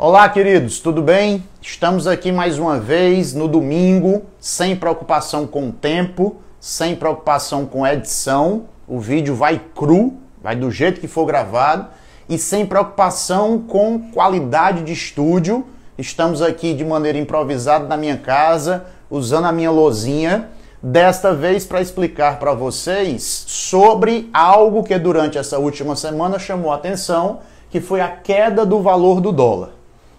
Olá, queridos, tudo bem? Estamos aqui mais uma vez no domingo, sem preocupação com tempo, sem preocupação com edição. O vídeo vai cru, vai do jeito que for gravado e sem preocupação com qualidade de estúdio. Estamos aqui de maneira improvisada na minha casa, usando a minha lozinha, desta vez para explicar para vocês sobre algo que durante essa última semana chamou a atenção, que foi a queda do valor do dólar.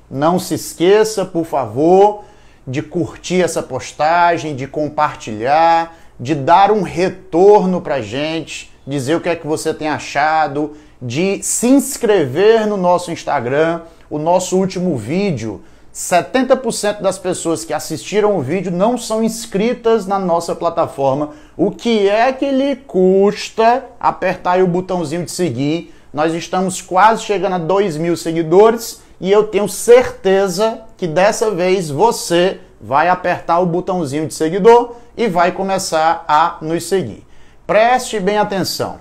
Não se esqueça, por favor, de curtir essa postagem, de compartilhar, de dar um retorno para gente, dizer o que é que você tem achado, de se inscrever no nosso Instagram. O nosso último vídeo, 70% das pessoas que assistiram o vídeo não são inscritas na nossa plataforma. O que é que lhe custa apertar o botãozinho de seguir? Nós estamos quase chegando a 2 mil seguidores e eu tenho certeza que dessa vez você vai apertar o botãozinho de seguidor e vai começar a nos seguir. Preste bem atenção.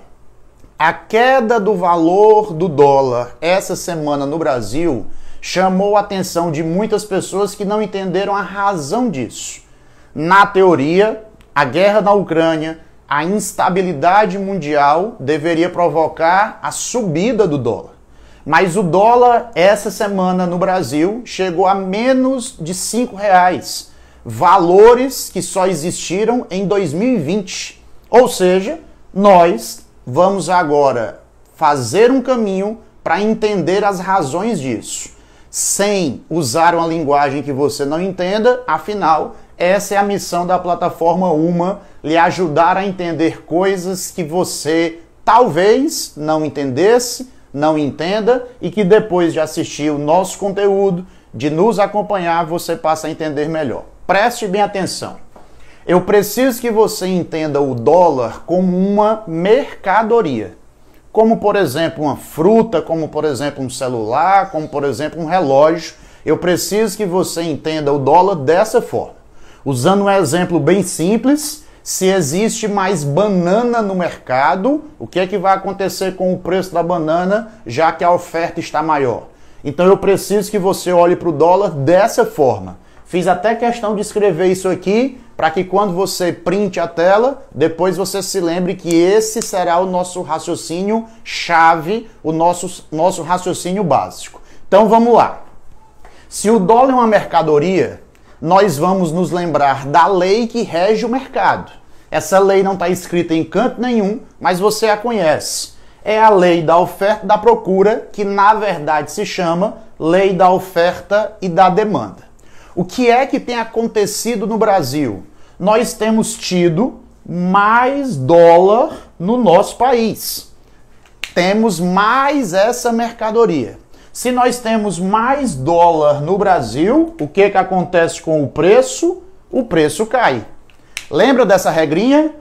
A queda do valor do dólar essa semana no Brasil chamou a atenção de muitas pessoas que não entenderam a razão disso. Na teoria, a guerra na Ucrânia, a instabilidade mundial deveria provocar a subida do dólar. Mas o dólar essa semana no Brasil chegou a menos de cinco reais, valores que só existiram em 2020. Ou seja, nós vamos agora fazer um caminho para entender as razões disso, sem usar uma linguagem que você não entenda. Afinal, essa é a missão da plataforma Uma, lhe ajudar a entender coisas que você talvez não entendesse não entenda e que depois de assistir o nosso conteúdo, de nos acompanhar, você passa a entender melhor. Preste bem atenção. Eu preciso que você entenda o dólar como uma mercadoria. Como, por exemplo, uma fruta, como, por exemplo, um celular, como, por exemplo, um relógio. Eu preciso que você entenda o dólar dessa forma. Usando um exemplo bem simples, se existe mais banana no mercado, o que é que vai acontecer com o preço da banana, já que a oferta está maior? Então eu preciso que você olhe para o dólar dessa forma. Fiz até questão de escrever isso aqui para que quando você printe a tela, depois você se lembre que esse será o nosso raciocínio chave, o nosso, nosso raciocínio básico. Então vamos lá. Se o dólar é uma mercadoria, nós vamos nos lembrar da lei que rege o mercado. Essa lei não está escrita em canto nenhum, mas você a conhece. É a lei da oferta e da procura, que na verdade se chama lei da oferta e da demanda. O que é que tem acontecido no Brasil? Nós temos tido mais dólar no nosso país. Temos mais essa mercadoria. Se nós temos mais dólar no Brasil, o que, que acontece com o preço? O preço cai. Lembra dessa regrinha?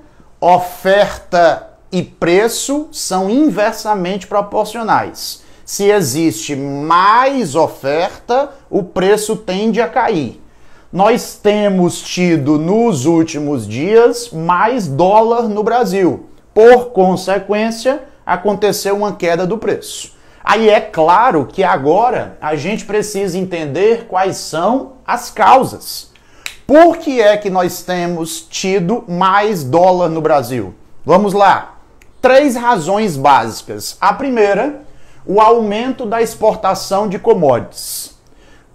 Oferta e preço são inversamente proporcionais. Se existe mais oferta, o preço tende a cair. Nós temos tido nos últimos dias mais dólar no Brasil. Por consequência, aconteceu uma queda do preço. Aí é claro que agora a gente precisa entender quais são as causas. Por que é que nós temos tido mais dólar no Brasil? Vamos lá. Três razões básicas. A primeira, o aumento da exportação de commodities.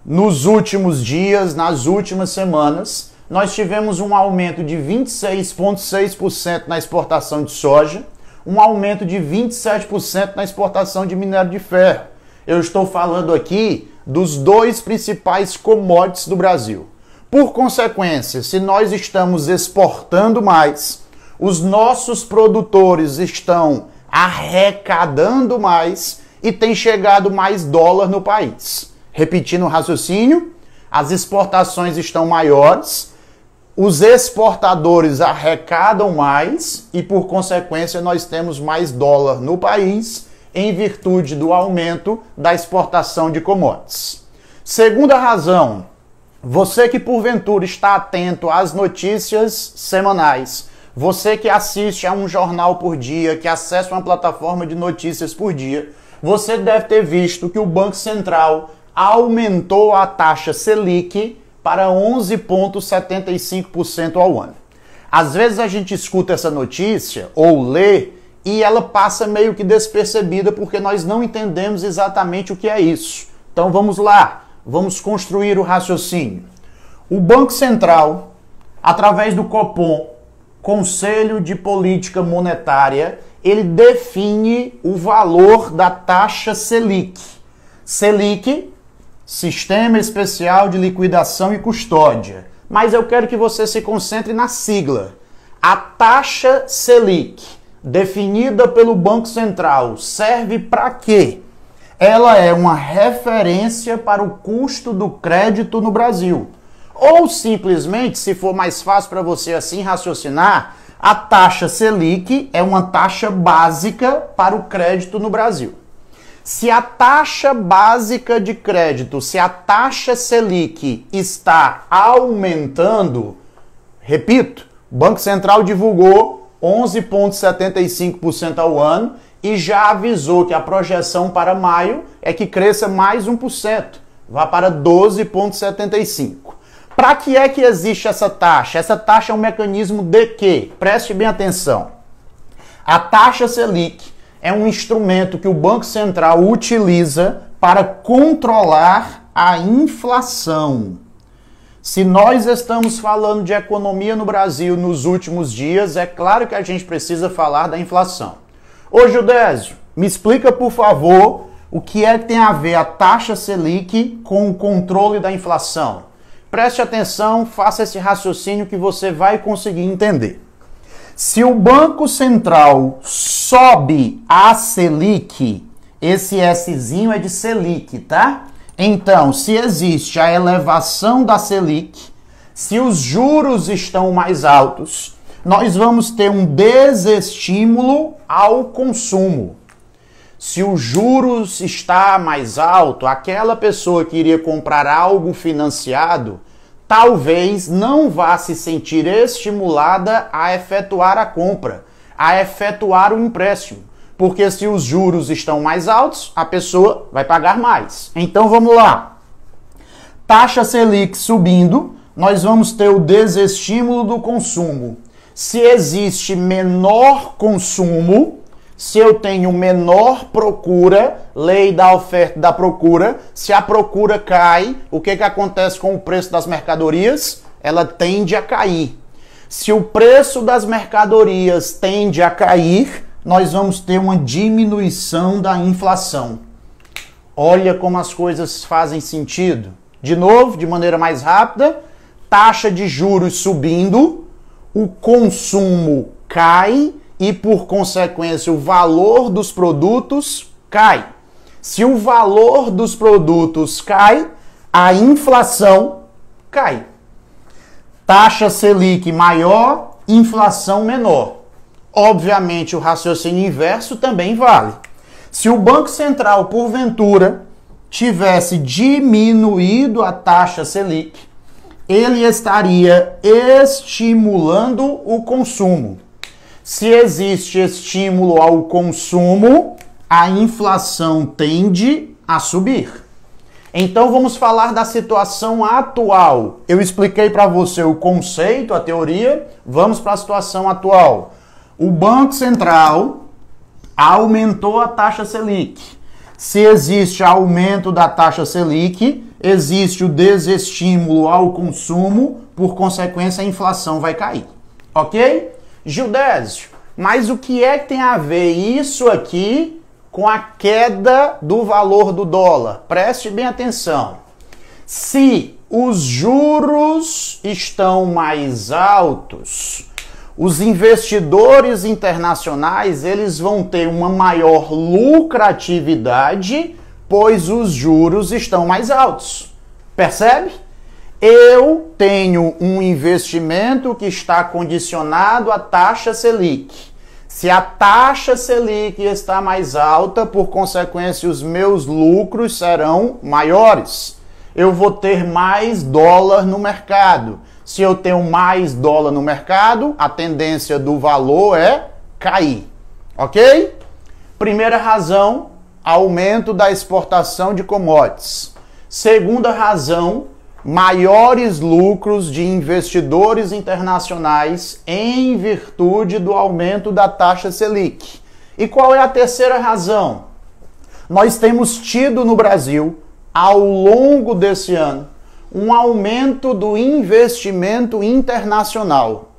Nos últimos dias, nas últimas semanas, nós tivemos um aumento de 26,6% na exportação de soja, um aumento de 27% na exportação de minério de ferro. Eu estou falando aqui dos dois principais commodities do Brasil. Por consequência, se nós estamos exportando mais, os nossos produtores estão arrecadando mais e tem chegado mais dólar no país. Repetindo o raciocínio, as exportações estão maiores, os exportadores arrecadam mais e, por consequência, nós temos mais dólar no país em virtude do aumento da exportação de commodities. Segunda razão, você que porventura está atento às notícias semanais, você que assiste a um jornal por dia, que acessa uma plataforma de notícias por dia, você deve ter visto que o Banco Central aumentou a taxa Selic para 11,75% ao ano. Às vezes a gente escuta essa notícia ou lê e ela passa meio que despercebida porque nós não entendemos exatamente o que é isso. Então vamos lá, vamos construir o raciocínio. O Banco Central, através do Copom, Conselho de Política Monetária, ele define o valor da taxa Selic. Selic Sistema Especial de Liquidação e Custódia. Mas eu quero que você se concentre na sigla. A taxa Selic, definida pelo Banco Central, serve para quê? Ela é uma referência para o custo do crédito no Brasil. Ou simplesmente, se for mais fácil para você assim raciocinar, a taxa Selic é uma taxa básica para o crédito no Brasil. Se a taxa básica de crédito, se a taxa Selic está aumentando, repito, o Banco Central divulgou 11,75% ao ano e já avisou que a projeção para maio é que cresça mais 1%, vá para 12,75%. Para que é que existe essa taxa? Essa taxa é um mecanismo de quê? Preste bem atenção. A taxa Selic é um instrumento que o Banco Central utiliza para controlar a inflação. Se nós estamos falando de economia no Brasil nos últimos dias, é claro que a gente precisa falar da inflação. Ô Judésio, me explica por favor o que é que tem a ver a taxa Selic com o controle da inflação. Preste atenção, faça esse raciocínio que você vai conseguir entender. Se o Banco Central sobe a Selic, esse Szinho é de Selic, tá? Então, se existe a elevação da Selic, se os juros estão mais altos, nós vamos ter um desestímulo ao consumo. Se os juros está mais alto, aquela pessoa que iria comprar algo financiado, talvez não vá se sentir estimulada a efetuar a compra, a efetuar o empréstimo. Porque se os juros estão mais altos, a pessoa vai pagar mais. Então vamos lá. Taxa Selic subindo, nós vamos ter o desestímulo do consumo. Se existe menor consumo, se eu tenho menor procura, lei da oferta e da procura, se a procura cai, o que, que acontece com o preço das mercadorias? Ela tende a cair. Se o preço das mercadorias tende a cair, nós vamos ter uma diminuição da inflação. Olha como as coisas fazem sentido. De novo, de maneira mais rápida, taxa de juros subindo, o consumo cai e, por consequência, o valor dos produtos cai. Se o valor dos produtos cai, a inflação cai. Taxa Selic maior, inflação menor. Obviamente, o raciocínio inverso também vale. Se o Banco Central, porventura, tivesse diminuído a taxa Selic, ele estaria estimulando o consumo. Se existe estímulo ao consumo, a inflação tende a subir. Então vamos falar da situação atual. Eu expliquei para você o conceito, a teoria, vamos para a situação atual. O Banco Central aumentou a taxa Selic. Se existe aumento da taxa Selic, existe o desestímulo ao consumo, por consequência a inflação vai cair. OK? Gildésio, mas o que é que tem a ver isso aqui com a queda do valor do dólar? Preste bem atenção. Se os juros estão mais altos, os investidores internacionais eles vão ter uma maior lucratividade, pois os juros estão mais altos. Percebe? Eu tenho um investimento que está condicionado à taxa Selic. Se a taxa Selic está mais alta, por consequência, os meus lucros serão maiores. Eu vou ter mais dólar no mercado. Se eu tenho mais dólar no mercado, a tendência do valor é cair. Ok? Primeira razão: aumento da exportação de commodities. Segunda razão, maiores lucros de investidores internacionais em virtude do aumento da taxa Selic. E qual é a terceira razão? Nós temos tido no Brasil, ao longo desse ano, um aumento do investimento internacional.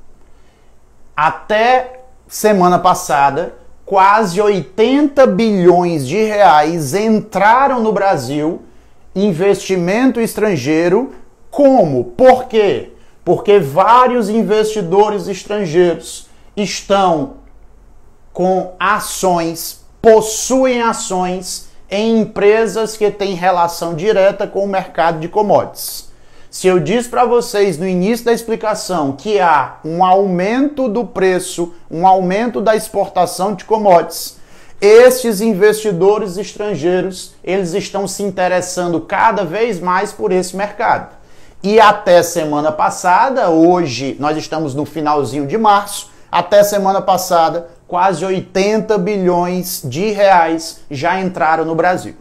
Até semana passada, quase 80 bilhões de reais entraram no Brasil investimento estrangeiro. Como? Por quê? Porque vários investidores estrangeiros estão com ações, possuem ações em empresas que têm relação direta com o mercado de commodities. Se eu disse para vocês no início da explicação que há um aumento do preço, um aumento da exportação de commodities, estes investidores estrangeiros, eles estão se interessando cada vez mais por esse mercado. E até semana passada, hoje nós estamos no finalzinho de março, até semana passada, quase 80 bilhões de reais já entraram no Brasil.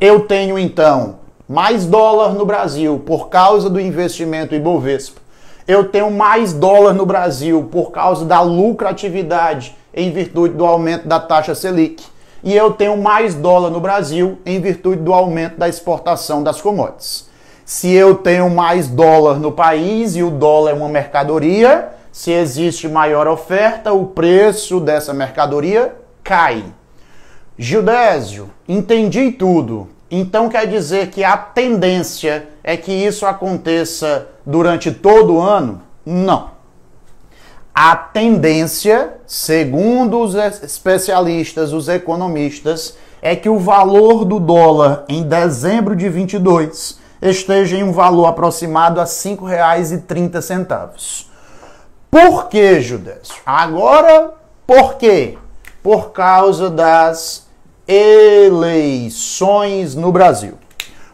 Eu tenho então mais dólar no Brasil por causa do investimento Ibovespa. Eu tenho mais dólar no Brasil por causa da lucratividade em virtude do aumento da taxa Selic. E eu tenho mais dólar no Brasil em virtude do aumento da exportação das commodities. Se eu tenho mais dólar no país e o dólar é uma mercadoria, se existe maior oferta, o preço dessa mercadoria cai. Gildésio, entendi tudo. Então quer dizer que a tendência é que isso aconteça durante todo o ano? Não. A tendência, segundo os especialistas, os economistas, é que o valor do dólar em dezembro de 22 esteja em um valor aproximado a R$ 5,30. Por que, Judécio? Agora, por quê? Por causa das eleições no Brasil.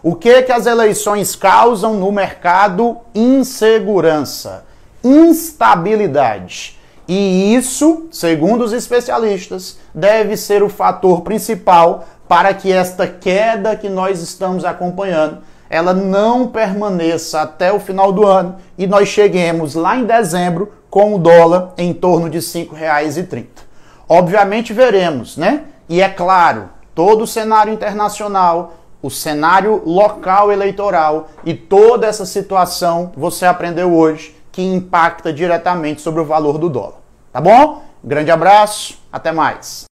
O que que as eleições causam no mercado? Insegurança instabilidade. E isso, segundo os especialistas, deve ser o fator principal para que esta queda que nós estamos acompanhando, ela não permaneça até o final do ano e nós cheguemos lá em dezembro com o dólar em torno de R$ 5,30. Obviamente veremos, né? E é claro, todo o cenário internacional, o cenário local eleitoral e toda essa situação você aprendeu hoje que impacta diretamente sobre o valor do dólar. Tá bom? Grande abraço, até mais.